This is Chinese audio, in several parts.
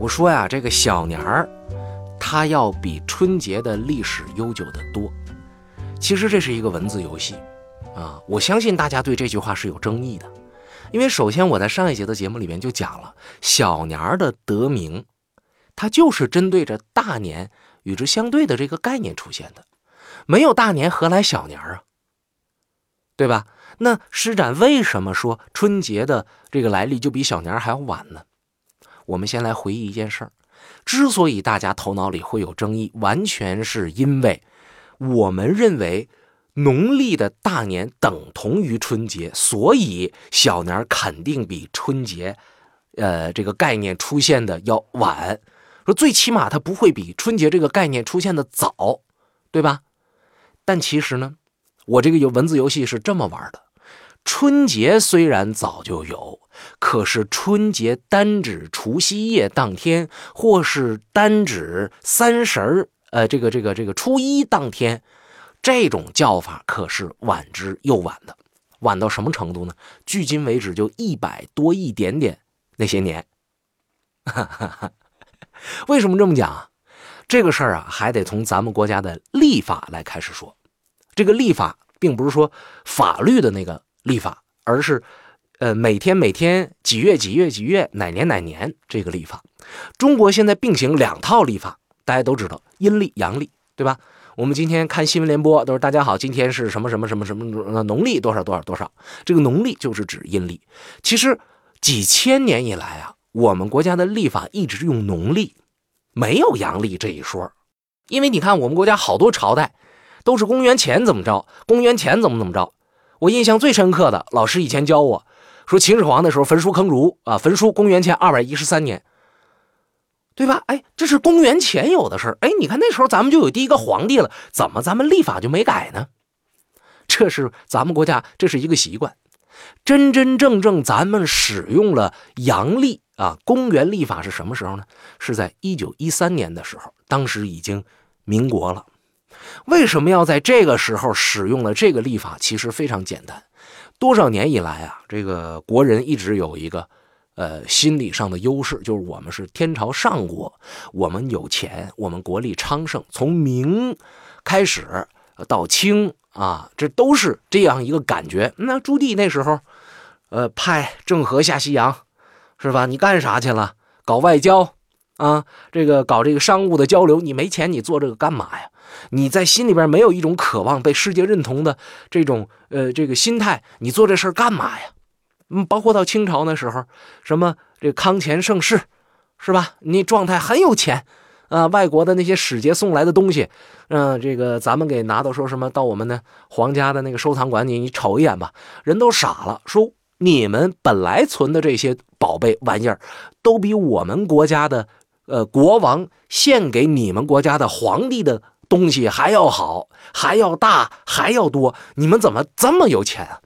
我说呀，这个小年儿，它要比春节的历史悠久的多。其实这是一个文字游戏啊，我相信大家对这句话是有争议的，因为首先我在上一节的节目里面就讲了，小年儿的得名，它就是针对着大年与之相对的这个概念出现的。没有大年，何来小年儿啊？对吧？那施展为什么说春节的这个来历就比小年儿还要晚呢？我们先来回忆一件事儿，之所以大家头脑里会有争议，完全是因为我们认为农历的大年等同于春节，所以小年肯定比春节，呃，这个概念出现的要晚。说最起码它不会比春节这个概念出现的早，对吧？但其实呢，我这个有文字游戏是这么玩的。春节虽然早就有，可是春节单指除夕夜当天，或是单指三十儿，呃，这个这个这个初一当天，这种叫法可是晚之又晚的。晚到什么程度呢？距今为止就一百多一点点那些年。为什么这么讲？这个事儿啊，还得从咱们国家的立法来开始说。这个立法并不是说法律的那个。历法，而是，呃，每天每天几月几月几月哪年哪年这个历法。中国现在并行两套历法，大家都知道阴历阳历，对吧？我们今天看新闻联播都是大家好，今天是什么什么什么什么农历多少多少多少，这个农历就是指阴历。其实几千年以来啊，我们国家的历法一直用农历，没有阳历这一说。因为你看我们国家好多朝代都是公元前怎么着，公元前怎么怎么着。我印象最深刻的老师以前教我说，秦始皇的时候焚书坑儒啊，焚书公元前二百一十三年，对吧？哎，这是公元前有的事儿。哎，你看那时候咱们就有第一个皇帝了，怎么咱们历法就没改呢？这是咱们国家这是一个习惯。真真正正咱们使用了阳历啊，公元历法是什么时候呢？是在一九一三年的时候，当时已经民国了。为什么要在这个时候使用了这个历法？其实非常简单，多少年以来啊，这个国人一直有一个，呃，心理上的优势，就是我们是天朝上国，我们有钱，我们国力昌盛。从明开始到清啊，这都是这样一个感觉。那朱棣那时候，呃，派郑和下西洋，是吧？你干啥去了？搞外交啊？这个搞这个商务的交流，你没钱，你做这个干嘛呀？你在心里边没有一种渴望被世界认同的这种呃这个心态，你做这事儿干嘛呀？嗯，包括到清朝那时候，什么这康乾盛世，是吧？你状态很有钱啊，外国的那些使节送来的东西，嗯，这个咱们给拿到说什么到我们的皇家的那个收藏馆，你你瞅一眼吧，人都傻了，说你们本来存的这些宝贝玩意儿，都比我们国家的呃国王献给你们国家的皇帝的。东西还要好，还要大，还要多，你们怎么这么有钱啊？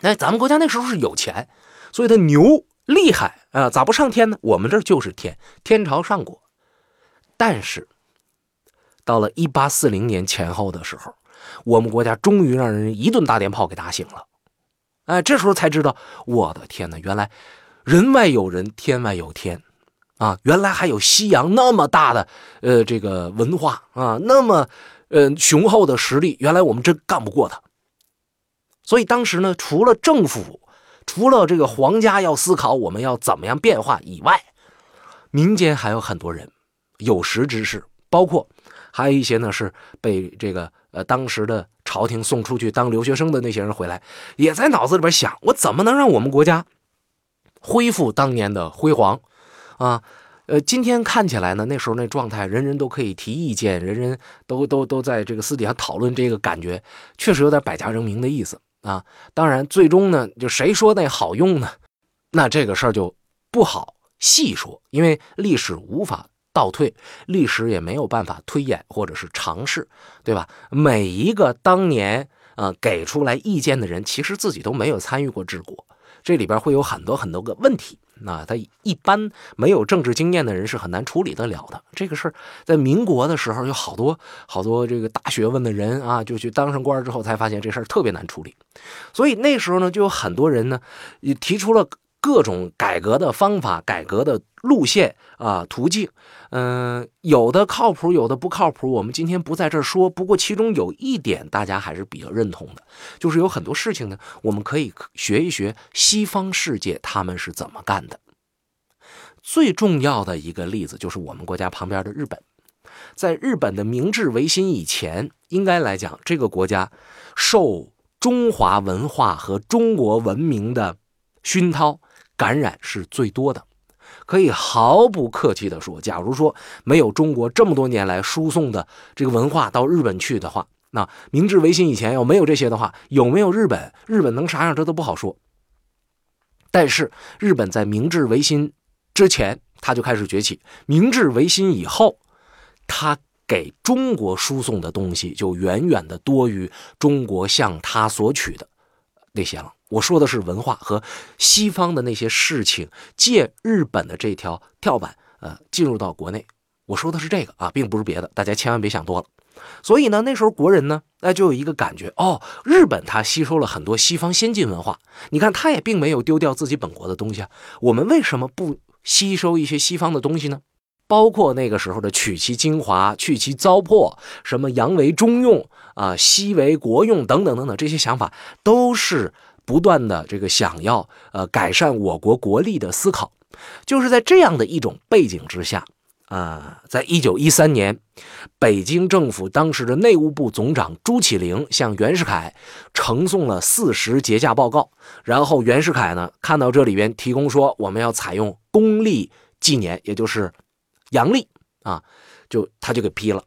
哎，咱们国家那时候是有钱，所以他牛厉害啊，咋不上天呢？我们这就是天，天朝上国。但是到了一八四零年前后的时候，我们国家终于让人一顿大电炮给打醒了。哎，这时候才知道，我的天哪，原来人外有人，天外有天。啊，原来还有西洋那么大的呃这个文化啊，那么呃雄厚的实力，原来我们真干不过他。所以当时呢，除了政府，除了这个皇家要思考我们要怎么样变化以外，民间还有很多人有识之士，包括还有一些呢是被这个呃当时的朝廷送出去当留学生的那些人回来，也在脑子里边想，我怎么能让我们国家恢复当年的辉煌。啊，呃，今天看起来呢，那时候那状态，人人都可以提意见，人人都都都在这个私底下讨论这个感觉，确实有点百家争鸣的意思啊。当然，最终呢，就谁说那好用呢？那这个事儿就不好细说，因为历史无法倒退，历史也没有办法推演或者是尝试，对吧？每一个当年啊给出来意见的人，其实自己都没有参与过治国，这里边会有很多很多个问题。那他一般没有政治经验的人是很难处理得了的。这个事儿在民国的时候有好多好多这个大学问的人啊，就去当上官之后才发现这事儿特别难处理。所以那时候呢，就有很多人呢也提出了各种改革的方法、改革的路线啊途径，嗯，有的靠谱，有的不靠谱。我们今天不在这儿说。不过其中有一点大家还是比较认同的，就是有很多事情呢，我们可以学一学西方世界他们是怎么干的。最重要的一个例子就是我们国家旁边的日本，在日本的明治维新以前，应该来讲，这个国家受中华文化和中国文明的熏陶。感染是最多的，可以毫不客气地说，假如说没有中国这么多年来输送的这个文化到日本去的话，那明治维新以前要没有这些的话，有没有日本？日本能啥样？这都不好说。但是日本在明治维新之前，他就开始崛起；明治维新以后，他给中国输送的东西就远远的多于中国向他索取的那些了。我说的是文化和西方的那些事情，借日本的这条跳板，呃，进入到国内。我说的是这个啊，并不是别的，大家千万别想多了。所以呢，那时候国人呢，那就有一个感觉，哦，日本它吸收了很多西方先进文化，你看它也并没有丢掉自己本国的东西啊。我们为什么不吸收一些西方的东西呢？包括那个时候的取其精华，去其糟粕，什么洋为中用啊，西为国用等等等等，这些想法都是。不断的这个想要呃改善我国国力的思考，就是在这样的一种背景之下啊，在一九一三年，北京政府当时的内务部总长朱启灵向袁世凯呈送了四十节假报告，然后袁世凯呢看到这里边提供说我们要采用公历纪年，也就是阳历啊，就他就给批了，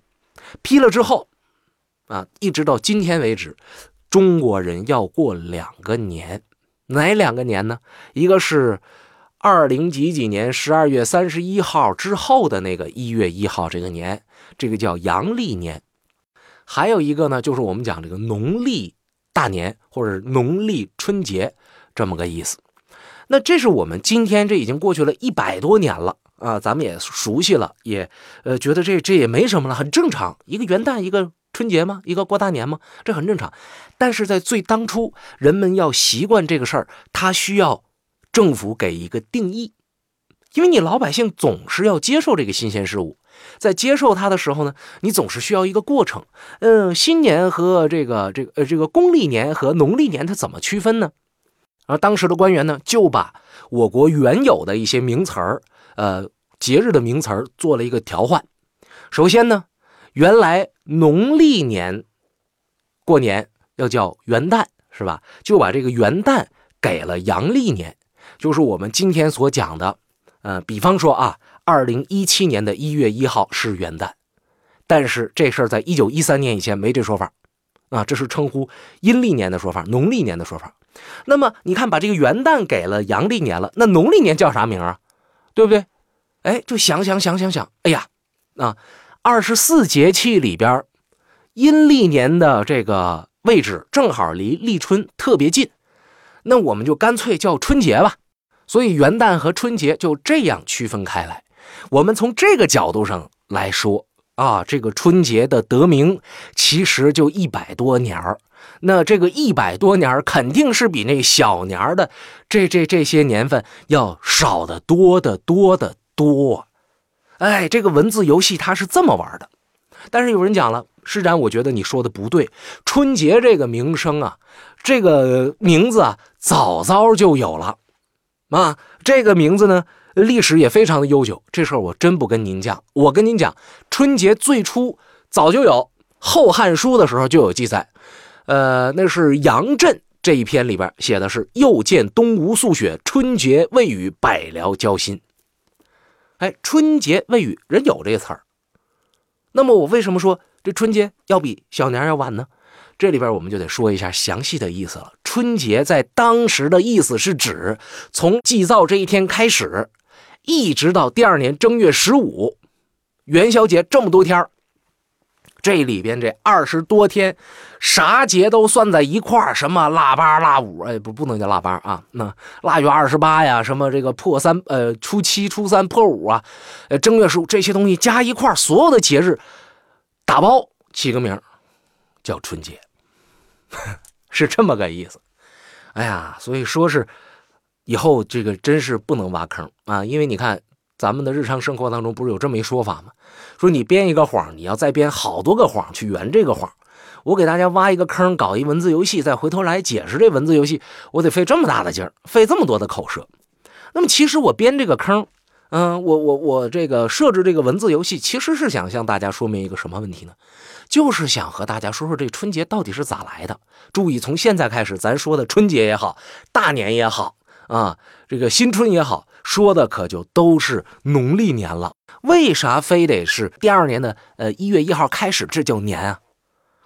批了之后啊，一直到今天为止。中国人要过两个年，哪两个年呢？一个是二零几几年十二月三十一号之后的那个一月一号这个年，这个叫阳历年；还有一个呢，就是我们讲这个农历大年或者农历春节这么个意思。那这是我们今天这已经过去了一百多年了啊，咱们也熟悉了，也呃觉得这这也没什么了，很正常。一个元旦，一个。春节吗？一个过大年吗？这很正常。但是在最当初，人们要习惯这个事儿，他需要政府给一个定义，因为你老百姓总是要接受这个新鲜事物，在接受它的时候呢，你总是需要一个过程。嗯，新年和这个这个呃这个公历年和农历年它怎么区分呢？而当时的官员呢，就把我国原有的一些名词儿，呃，节日的名词儿做了一个调换。首先呢。原来农历年过年要叫元旦，是吧？就把这个元旦给了阳历年，就是我们今天所讲的。呃，比方说啊，二零一七年的一月一号是元旦，但是这事儿在一九一三年以前没这说法啊，这是称呼阴历年的说法，农历年的说法。那么你看，把这个元旦给了阳历年了，那农历年叫啥名啊？对不对？哎，就想想想想想，哎呀，啊。二十四节气里边，阴历年的这个位置正好离立春特别近，那我们就干脆叫春节吧。所以元旦和春节就这样区分开来。我们从这个角度上来说啊，这个春节的得名其实就一百多年儿。那这个一百多年儿肯定是比那小年儿的这这这些年份要少得多得多得多。哎，这个文字游戏它是这么玩的，但是有人讲了，施展，我觉得你说的不对。春节这个名声啊，这个名字啊，早早就有了啊。这个名字呢，历史也非常的悠久。这事儿我真不跟您讲，我跟您讲，春节最初早就有，《后汉书》的时候就有记载。呃，那是杨震这一篇里边写的是“又见东吴素雪，春节未与百僚交心”。哎，春节未雨，人有这个词儿。那么我为什么说这春节要比小年要晚呢？这里边我们就得说一下详细的意思了。春节在当时的意思是指从祭灶这一天开始，一直到第二年正月十五，元宵节这么多天。这里边这二十多天，啥节都算在一块儿，什么腊八、腊五，哎，不，不能叫腊八啊，那腊月二十八呀，什么这个破三，呃，初七、初三、破五啊，呃，正月十五这些东西加一块儿，所有的节日打包起个名叫春节，是这么个意思。哎呀，所以说是以后这个真是不能挖坑啊，因为你看咱们的日常生活当中不是有这么一说法吗？说你编一个谎，你要再编好多个谎去圆这个谎。我给大家挖一个坑，搞一文字游戏，再回头来解释这文字游戏，我得费这么大的劲儿，费这么多的口舌。那么其实我编这个坑，嗯，我我我这个设置这个文字游戏，其实是想向大家说明一个什么问题呢？就是想和大家说说这春节到底是咋来的。注意，从现在开始，咱说的春节也好，大年也好啊，这个新春也好，说的可就都是农历年了。为啥非得是第二年的呃一月一号开始，这叫年啊？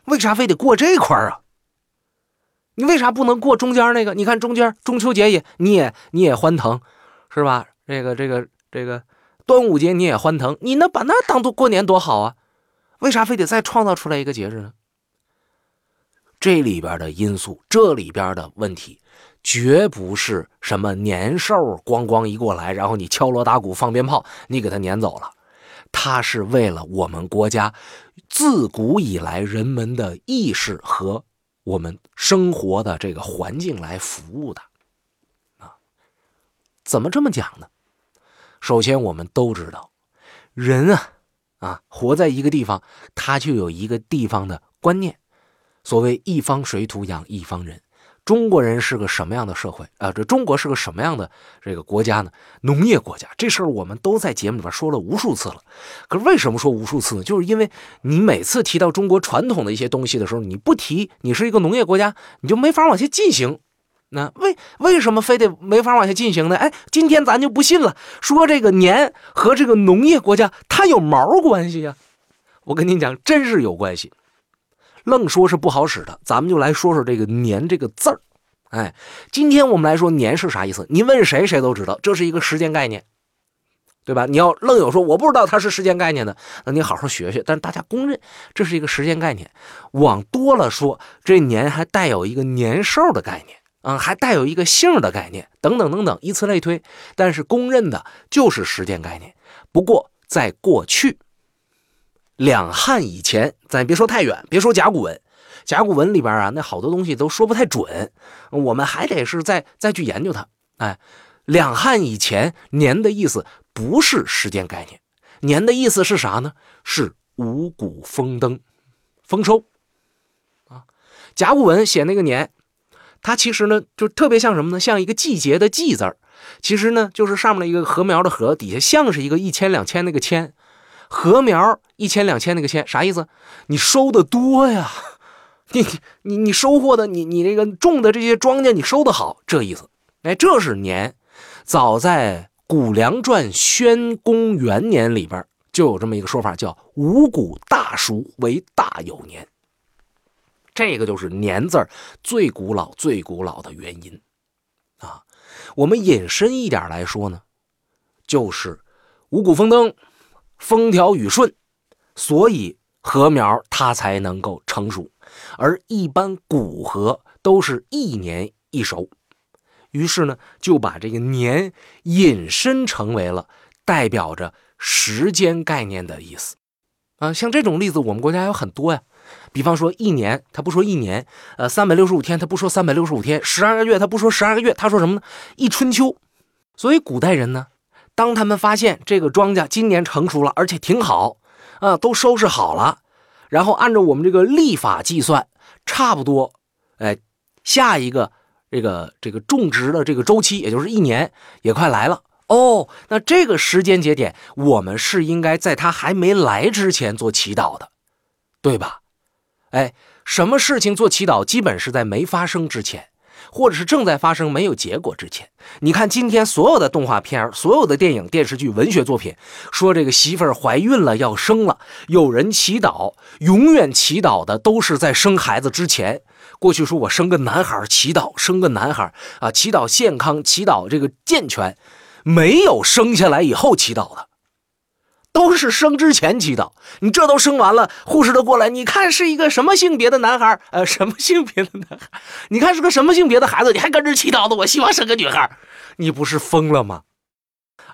为啥非得过这块啊？你为啥不能过中间那个？你看中间中秋节也你也你也欢腾，是吧？这个这个这个端午节你也欢腾，你能把那当做过年多好啊？为啥非得再创造出来一个节日呢？这里边的因素，这里边的问题，绝不是什么年兽咣咣一过来，然后你敲锣打鼓放鞭炮，你给他撵走了。它是为了我们国家自古以来人们的意识和我们生活的这个环境来服务的，啊，怎么这么讲呢？首先，我们都知道，人啊，啊，活在一个地方，他就有一个地方的观念。所谓一方水土养一方人。中国人是个什么样的社会啊？这中国是个什么样的这个国家呢？农业国家，这事儿我们都在节目里边说了无数次了。可是为什么说无数次呢？就是因为你每次提到中国传统的一些东西的时候，你不提你是一个农业国家，你就没法往下进行。那为为什么非得没法往下进行呢？哎，今天咱就不信了，说这个年和这个农业国家它有毛关系呀？我跟你讲，真是有关系。愣说是不好使的，咱们就来说说这个“年”这个字儿。哎，今天我们来说“年”是啥意思？你问谁，谁都知道，这是一个时间概念，对吧？你要愣有说我不知道它是时间概念的，那你好好学学。但是大家公认这是一个时间概念。往多了说，这“年”还带有一个年兽的概念啊，还带有一个姓的概念，等等等等，以此类推。但是公认的就是时间概念。不过在过去。两汉以前，咱别说太远，别说甲骨文，甲骨文里边啊，那好多东西都说不太准，我们还得是再再去研究它。哎，两汉以前，年的意思不是时间概念，年的意思是啥呢？是五谷丰登，丰收啊。甲骨文写那个年，它其实呢，就特别像什么呢？像一个季节的季字儿，其实呢，就是上面的一个禾苗的禾，底下像是一个一千两千那个千。禾苗一千两千那个千啥意思？你收的多呀，你你你收获的你你这个种的这些庄稼你收的好，这意思。哎，这是年。早在《谷梁传》宣公元年里边就有这么一个说法，叫五谷大熟为大有年。这个就是年字最古老最古老的原因啊。我们引申一点来说呢，就是五谷丰登。风调雨顺，所以禾苗它才能够成熟，而一般谷禾都是一年一熟，于是呢就把这个年引申成为了代表着时间概念的意思啊。像这种例子，我们国家有很多呀。比方说一年，他不说一年，呃，三百六十五天，他不说三百六十五天，十二个月，他不说十二个月，他说什么呢？一春秋。所以古代人呢。当他们发现这个庄稼今年成熟了，而且挺好，啊，都收拾好了，然后按照我们这个历法计算，差不多，哎，下一个这个这个种植的这个周期，也就是一年，也快来了哦。那这个时间节点，我们是应该在它还没来之前做祈祷的，对吧？哎，什么事情做祈祷，基本是在没发生之前。或者是正在发生没有结果之前，你看今天所有的动画片、所有的电影、电视剧、文学作品，说这个媳妇儿怀孕了要生了，有人祈祷，永远祈祷的都是在生孩子之前。过去说我生个男孩，祈祷生个男孩啊，祈祷健康，祈祷这个健全，没有生下来以后祈祷的。都是生之前祈祷，你这都生完了，护士都过来，你看是一个什么性别的男孩？呃，什么性别的男孩？你看是个什么性别的孩子？你还跟着祈祷呢？我希望生个女孩，你不是疯了吗？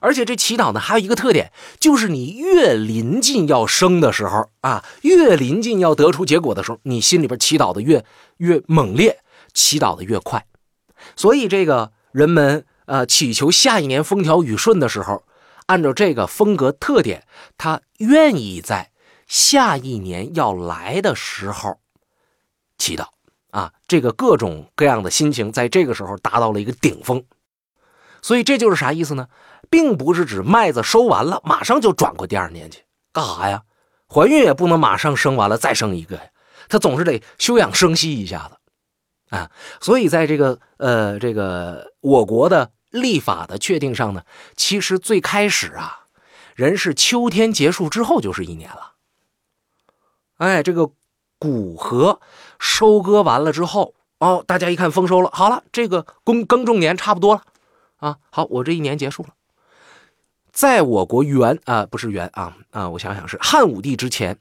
而且这祈祷呢，还有一个特点，就是你越临近要生的时候啊，越临近要得出结果的时候，你心里边祈祷的越越猛烈，祈祷的越快。所以这个人们呃，祈求下一年风调雨顺的时候，按照这个风格特点，他愿意在下一年要来的时候祈祷啊，这个各种各样的心情在这个时候达到了一个顶峰。所以这就是啥意思呢？并不是指麦子收完了马上就转过第二年去干啥呀？怀孕也不能马上生完了再生一个呀，他总是得休养生息一下子。啊，所以在这个呃这个我国的历法的确定上呢，其实最开始啊，人是秋天结束之后就是一年了。哎，这个谷禾收割完了之后，哦，大家一看丰收了，好了，这个耕耕种年差不多了，啊，好，我这一年结束了。在我国元啊不是元啊啊，我想想是汉武帝之前，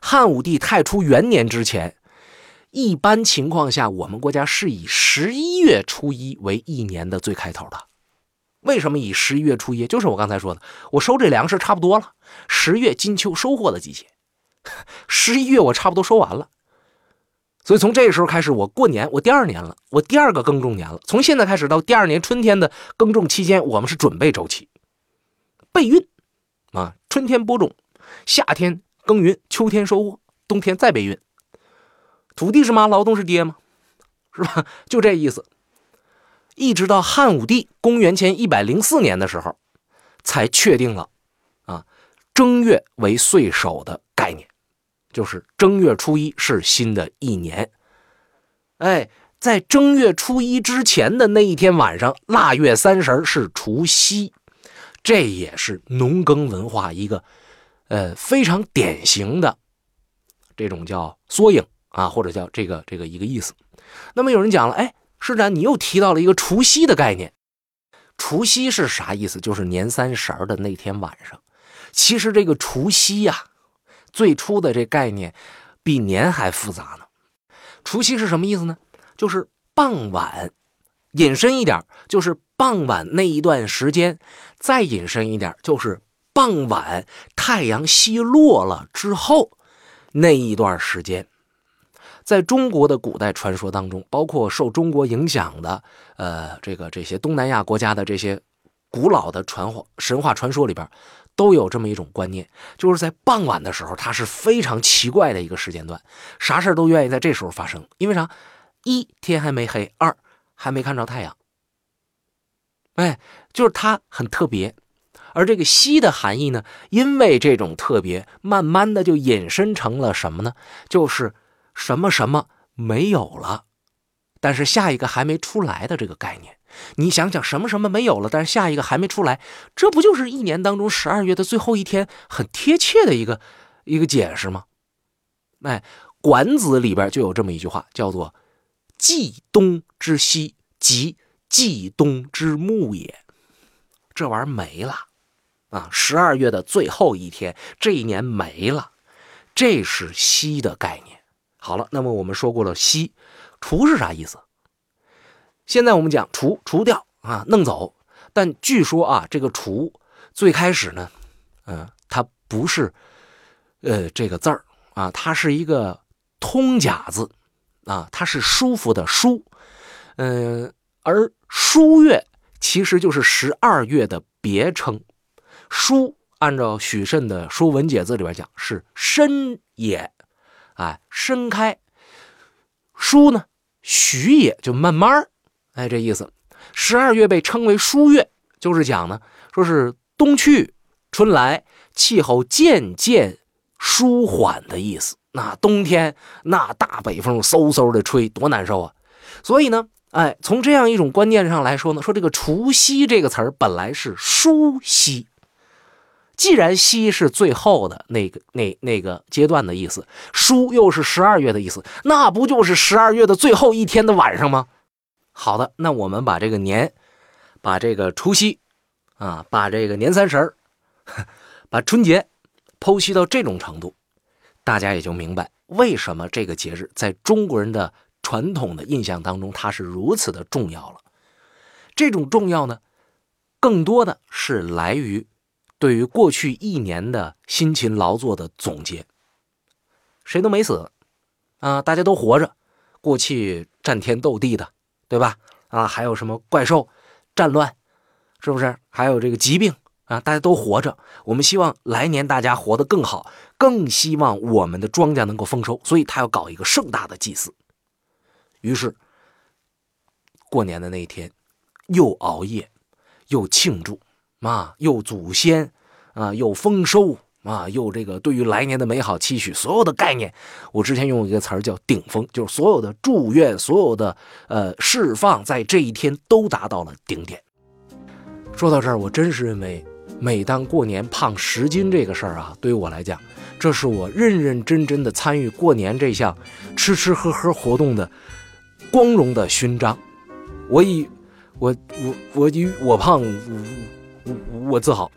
汉武帝太初元年之前。一般情况下，我们国家是以十一月初一为一年的最开头的。为什么以十一月初一？就是我刚才说的，我收这粮食差不多了，十月金秋收获的季节，十一月我差不多收完了。所以从这时候开始，我过年，我第二年了，我第二个耕种年了。从现在开始到第二年春天的耕种期间，我们是准备周期，备孕啊，春天播种，夏天耕耘，秋天收获，冬天再备孕。土地是妈，劳动是爹吗？是吧？就这意思。一直到汉武帝公元前一百零四年的时候，才确定了啊，正月为岁首的概念，就是正月初一是新的一年。哎，在正月初一之前的那一天晚上，腊月三十是除夕，这也是农耕文化一个呃非常典型的这种叫缩影。啊，或者叫这个这个一个意思。那么有人讲了，哎，施展，你又提到了一个除夕的概念。除夕是啥意思？就是年三十的那天晚上。其实这个除夕呀，最初的这概念比年还复杂呢。除夕是什么意思呢？就是傍晚，引申一点，就是傍晚那一段时间；再引申一点，就是傍晚太阳西落了之后那一段时间。在中国的古代传说当中，包括受中国影响的，呃，这个这些东南亚国家的这些古老的传话神话传说里边，都有这么一种观念，就是在傍晚的时候，它是非常奇怪的一个时间段，啥事都愿意在这时候发生。因为啥？一天还没黑，二还没看着太阳。哎，就是它很特别。而这个“西”的含义呢，因为这种特别，慢慢的就引申成了什么呢？就是。什么什么没有了，但是下一个还没出来的这个概念，你想想，什么什么没有了，但是下一个还没出来，这不就是一年当中十二月的最后一天，很贴切的一个一个解释吗？哎，《管子》里边就有这么一句话，叫做“季冬之西，即季冬之暮也”，这玩意儿没了啊！十二月的最后一天，这一年没了，这是“西”的概念。好了，那么我们说过了，西除是啥意思？现在我们讲除除掉啊，弄走。但据说啊，这个除最开始呢，嗯，它不是呃这个字儿啊，它是一个通假字啊，它是舒服的舒，嗯，而舒月其实就是十二月的别称。舒按照许慎的《说文解字》里边讲是深也。哎，伸开，书呢？徐也就慢慢哎，这意思。十二月被称为书月，就是讲呢，说是冬去春来，气候渐渐舒缓的意思。那冬天那大北风嗖嗖的吹，多难受啊！所以呢，哎，从这样一种观念上来说呢，说这个除夕这个词儿本来是舒夕。既然夕是最后的那个那那个阶段的意思，书又是十二月的意思，那不就是十二月的最后一天的晚上吗？好的，那我们把这个年，把这个除夕，啊，把这个年三十儿，把春节剖析到这种程度，大家也就明白为什么这个节日在中国人的传统的印象当中它是如此的重要了。这种重要呢，更多的是来于。对于过去一年的辛勤劳作的总结，谁都没死，啊，大家都活着，过去战天斗地的，对吧？啊，还有什么怪兽，战乱，是不是？还有这个疾病啊，大家都活着。我们希望来年大家活得更好，更希望我们的庄稼能够丰收，所以他要搞一个盛大的祭祀。于是，过年的那一天，又熬夜，又庆祝，啊，又祖先，啊，又丰收。啊，又这个对于来年的美好期许，所有的概念，我之前用一个词儿叫顶峰，就是所有的祝愿，所有的呃释放，在这一天都达到了顶点。说到这儿，我真是认为，每当过年胖十斤这个事儿啊，对于我来讲，这是我认认真真的参与过年这项吃吃喝喝活动的光荣的勋章。我以我我我以我胖我我自豪。